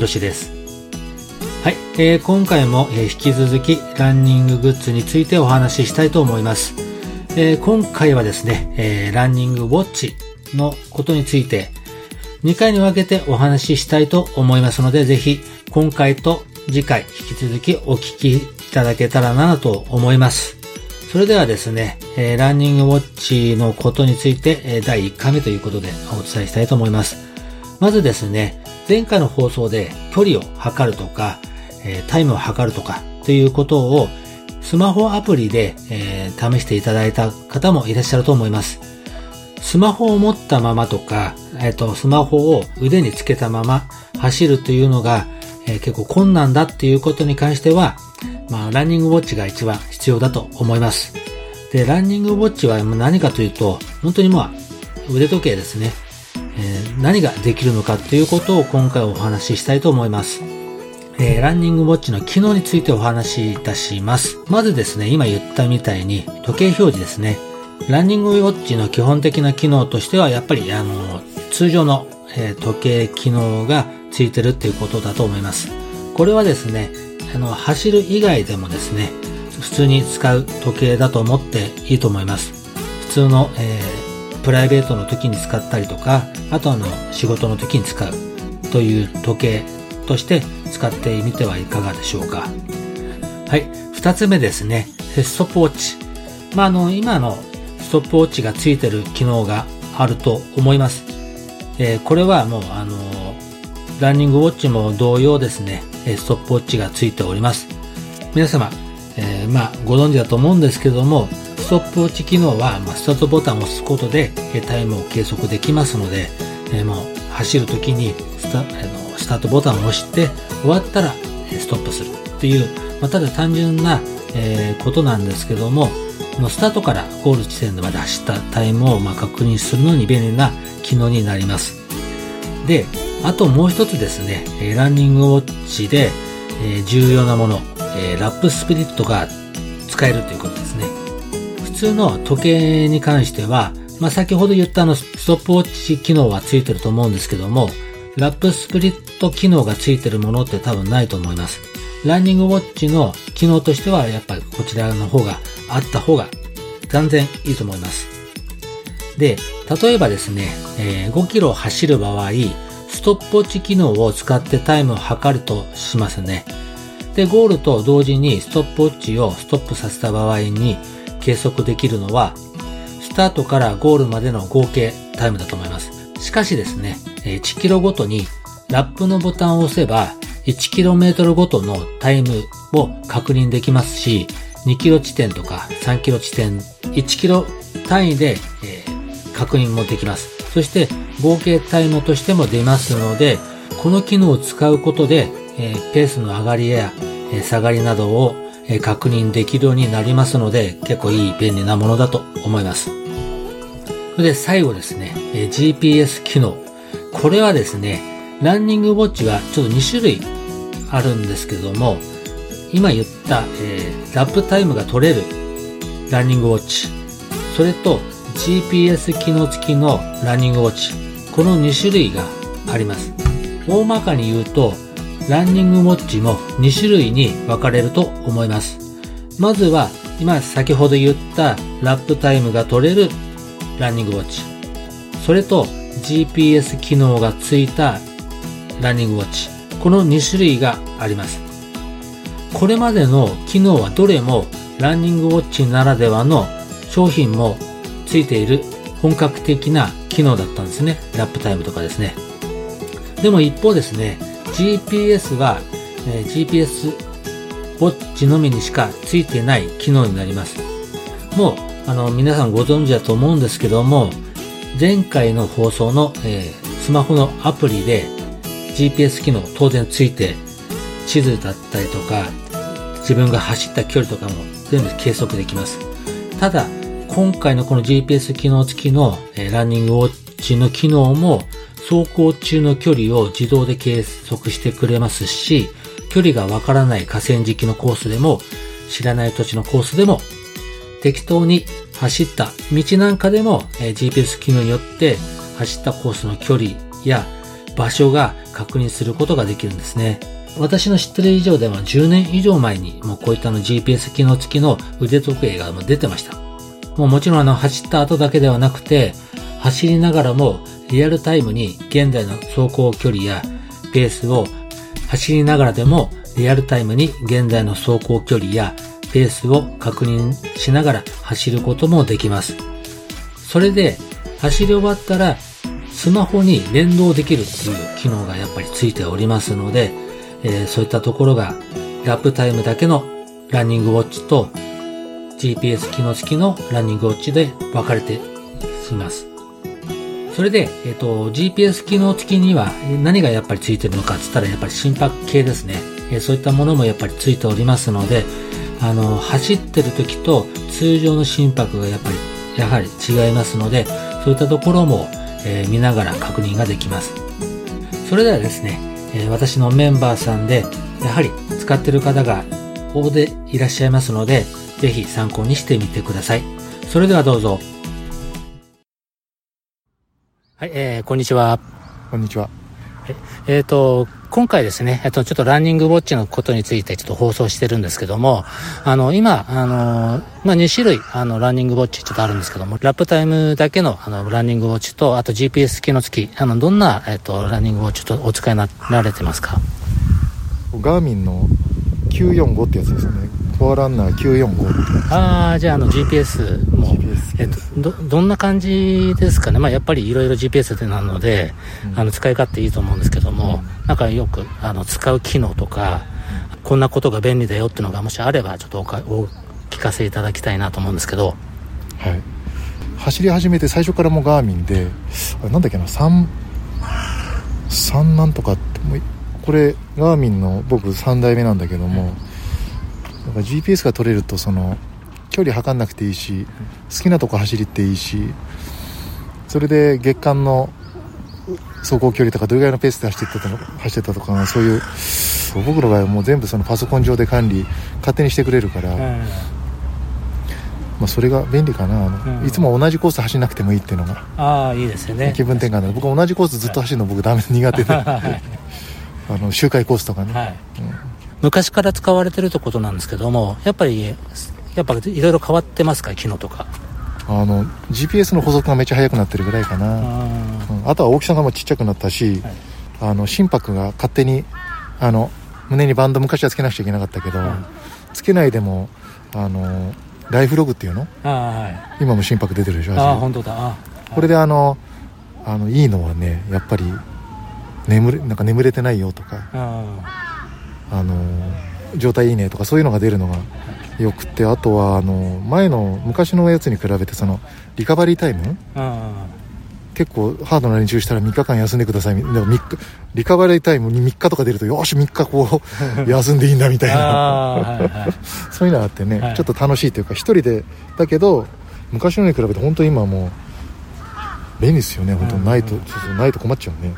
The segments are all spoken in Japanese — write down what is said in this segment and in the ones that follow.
博ですはい、えー、今回も、えー、引き続きランニンググッズについてお話ししたいと思います、えー、今回はですね、えー、ランニングウォッチのことについて2回に分けてお話ししたいと思いますので、ぜひ今回と次回引き続きお聞きいただけたらなと思います。それではですね、えー、ランニングウォッチのことについて、えー、第1回目ということでお伝えしたいと思います。まずですね、前回の放送で距離を測るとか、え、タイムを測るとかということをスマホアプリで、え、試していただいた方もいらっしゃると思います。スマホを持ったままとか、えっ、と、スマホを腕につけたまま走るというのが、えー、結構困難だっていうことに関しては、まあ、ランニングウォッチが一番必要だと思います。で、ランニングウォッチは何かというと、本当にまあ、腕時計ですね。何ができるのかっていうことを今回お話ししたいと思います。えー、ランニングウォッチの機能についてお話しいたします。まずですね、今言ったみたいに時計表示ですね。ランニングウォッチの基本的な機能としては、やっぱりあの、通常の、えー、時計機能がついてるっていうことだと思います。これはですね、あの、走る以外でもですね、普通に使う時計だと思っていいと思います。普通の、えー、プライベートの時に使ったりとか、あとあの、仕事の時に使うという時計として使ってみてはいかがでしょうか。はい。二つ目ですね、ストップウォッチ。まあ、あの、今のストップウォッチがついてる機能があると思います。えー、これはもう、あの、ランニングウォッチも同様ですね、ストップウォッチがついております。皆様、えー、まあ、ご存知だと思うんですけども、ストップウォッチ機能は、まあ、スタートボタンを押すことで、えタイムを計測できますので、えもう走るときにスタあのスタートボタンを押して終わったらえストップするっていう、まあ、ただ単純な、えことなんですけども、のスタートからゴール地点まで走ったタイムをま確認するのに便利な機能になります。で、あともう一つですね、ランニングウォッチで重要なもの、ラップスピリットが使えるということですね。普通の時計に関しては、まあ、先ほど言ったあのストップウォッチ機能はついてると思うんですけども、ラップスプリット機能がついてるものって多分ないと思います。ランニングウォッチの機能としてはやっぱりこちらの方があった方が断然いいと思います。で、例えばですね、えー、5キロ走る場合、ストップウォッチ機能を使ってタイムを測るとしますね。で、ゴールと同時にストップウォッチをストップさせた場合に計測できるのは、スタートからゴールまでの合計タイムだと思います。しかしですね、1キロごとにラップのボタンを押せば 1km ごとのタイムを確認できますし、2キロ地点とか3キロ地点、1キロ単位で、え、確認もできます。そして合計タイムとしても出ますので、この機能を使うことで、え、ペースの上がりや、え、下がりなどを、え確認できるようになりますので、結構いい便利なものだと思います。それで最後ですね、え GPS 機能。これはですね、ランニングウォッチはちょっと2種類あるんですけども、今言った、えー、ラップタイムが取れるランニングウォッチ、それと GPS 機能付きのランニングウォッチ、この2種類があります。大まかに言うと、ランニングウォッチも2種類に分かれると思います。まずは、今先ほど言ったラップタイムが取れるランニングウォッチ。それと GPS 機能が付いたランニングウォッチ。この2種類があります。これまでの機能はどれもランニングウォッチならではの商品もついている本格的な機能だったんですね。ラップタイムとかですね。でも一方ですね、GPS は、えー、GPS ウォッチのみにしかついてない機能になります。もう、あの、皆さんご存知だと思うんですけども、前回の放送の、えー、スマホのアプリで GPS 機能当然ついて、地図だったりとか、自分が走った距離とかも全部計測できます。ただ、今回のこの GPS 機能付きの、えランニングウォッチの機能も走行中の距離を自動で計測してくれますし、距離がわからない河川敷のコースでも、知らない土地のコースでも、適当に走った道なんかでも、え GPS 機能によって走ったコースの距離や場所が確認することができるんですね。私の知ってる以上では10年以上前にもうこういったの GPS 機能付きの腕時計が出てました。もうもちろんあの走った後だけではなくて走りながらもリアルタイムに現在の走行距離やペースを走りながらでもリアルタイムに現在の走行距離やペースを確認しながら走ることもできます。それで走り終わったらスマホに連動できるっていう機能がやっぱりついておりますので、えー、そういったところがラップタイムだけのランニングウォッチと GPS 機能付きのランニングウォッチで分かれています。それで、えっ、ー、と、GPS 機能付きには何がやっぱり付いてるのかって言ったらやっぱり心拍計ですね。えー、そういったものもやっぱり付いておりますので、あの、走ってる時と通常の心拍がやっぱり、やはり違いますので、そういったところも、えー、見ながら確認ができます。それではですね、え私のメンバーさんで、やはり使ってる方が大勢いらっしゃいますので、ぜひ参考にしてみてください。それではどうぞ。はい、えー、こんにちは。こんにちは。えっ、ー、と、今回ですね、えっ、と、ちょっとランニングウォッチのことについてちょっと放送してるんですけども、あの、今、あの、まあ、2種類、あの、ランニングウォッチちょっとあるんですけども、ラップタイムだけの、あの、ランニングウォッチと、あと GPS 機能付き、あの、どんな、えっ、と、ランニングウォッチとお使いになられてますか？ガーミンの945ってやつですね。フォアランナー945ああじゃああの GPS も。GPS えっと、どどんな感じですかね、まあ、やっぱりいろいろ GPS でなので、うん、あの使い勝手いいと思うんですけども、うん、なんかよくあの使う機能とか、うん、こんなことが便利だよっていうのがもしあればちょっとおかお聞かせいただきたいなと思うんですけど。はい。走り始めて最初からもうガーミンであれなんだっけな？3 3なんとかってこれガーミンの僕3代目なんだけども、だから GPS が取れるとその距離測んなくていいし好きなとこ走りっていいしそれで月間の走行距離とかどれぐらいのペースで走ってたと走ってたとかそういう僕の場合はもう全部そのパソコン上で管理勝手にしてくれるから、まあ、それが便利かな、うん、いつも同じコース走らなくてもいいっていうのが。ああいいですよね。気分転換で。僕同じコースずっと走るの僕ダメ苦手で。あの周回コースとかね、はい。うん昔から使われてるってことなんですけども、やっぱり、やっぱいろいろ変わってますか、機能とか。あの GPS の補足がめっちゃ速くなってるぐらいかな。あ,、うん、あとは大きさがもちっちゃくなったし、はい、あの心拍が勝手にあの胸にバンド昔はつけなくちゃいけなかったけど、はい、つけないでもあのライフログっていうの、はい、今も心拍出てるでしょあ本当だ。これであのあのいいのはねやっぱり眠れなんか眠れてないよとかあの状態いいねとかそういうのが出るのがよくてあとはあの前の昔のやつに比べてそのリカバリータイム結構ハードな練習したら3日間休んでくださいだから3日リカバリータイムに3日とか出るとよし3日こう 休んでいいんだみたいな。はい、そういうのがあってね、はい、ちょっと楽しいというか1人でだけど昔のに比べて本当に今もう便利ですよね本当ないと、ないと困っちゃうね。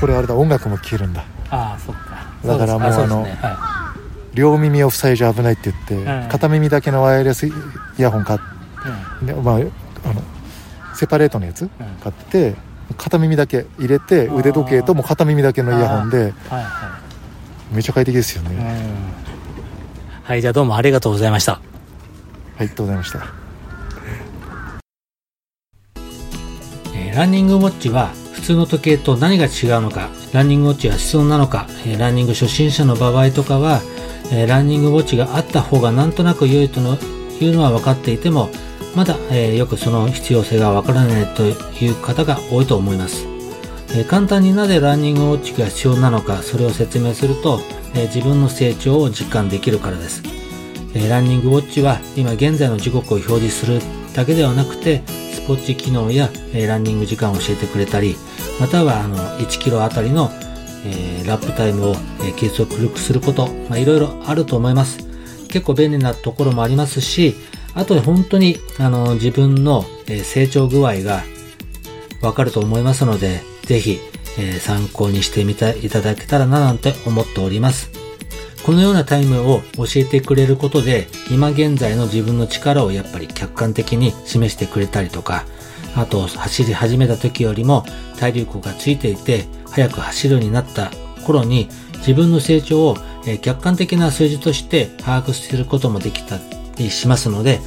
これあれだ音楽も聴けるんだああそっか。だからもうあの、ね。はい、両耳を塞いじゃ危ないって言って、はい、片耳だけのワイヤレスイヤホン買って、まあ、あのセパレートのやつ買って、片耳だけ入れて腕時計とも片耳だけのイヤホンで、はいはい、めちゃ快適ですよね、はいじゃあどうもありがとうございました。はいありがとうございました、えー、ランニングウォッチは普通の時計と何が違うのかランニングウォッチは必要なのか、ランニング初心者の場合とかは、ランニングウォッチがあった方がなんとなく良いとのいうのは分かっていても、まだ、えよくその必要性が分からないという方が多いと思います。え簡単になぜランニングウォッチが必要なのか、それを説明すると、え自分の成長を実感できるからです。えランニングウォッチは今現在の時刻を表示するだけではなくて、スポッチ機能や、えランニング時間を教えてくれたり、またはあの1キロあたりの、えー、ラップタイムを、えー、計測すること、まあ、いろいろあると思います。結構便利なところもありますし、あと本当にあの自分の、え、成長具合がわかると思いますので、ぜひ、え、参考にしてみていただけたらななんて思っております。このようなタイムを教えてくれることで、今現在の自分の力をやっぱり客観的に示してくれたりとか、あと走り始めた時よりも体力がついていて速く走るようになった頃に自分の成長を客観的な数字として把握することもできたりしますので、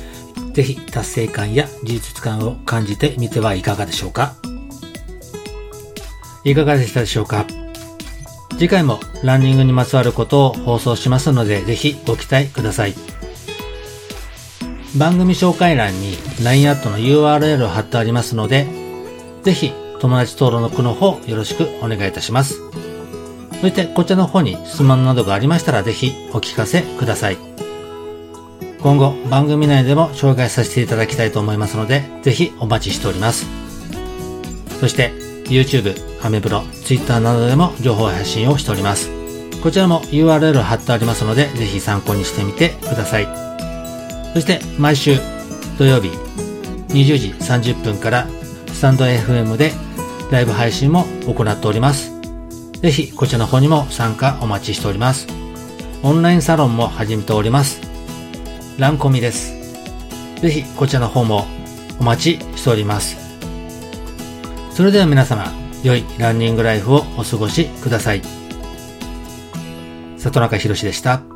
ぜひ達成感や事実感を感じてみてはいかがでしょうかいかがでしたでしょうか次回もランニングにまつわることを放送しますので、ぜひご期待ください。番組紹介欄に LINE アットの URL を貼ってありますので、ぜひ友達登録の方よろしくお願いいたします。そしてこちらの方に質問などがありましたらぜひお聞かせください。今後番組内でも紹介させていただきたいと思いますので、ぜひお待ちしております。そして YouTube、アメブロ、Twitter などでも情報発信をしております。こちらも URL 貼ってありますので、ぜひ参考にしてみてください。そして毎週土曜日20時30分からスタンド FM でライブ配信も行っております。ぜひこちらの方にも参加お待ちしております。オンラインサロンも始めております。ランコミです。ぜひこちらの方もお待ちしております。それでは皆様、良いランニングライフをお過ごしください。里中博でした。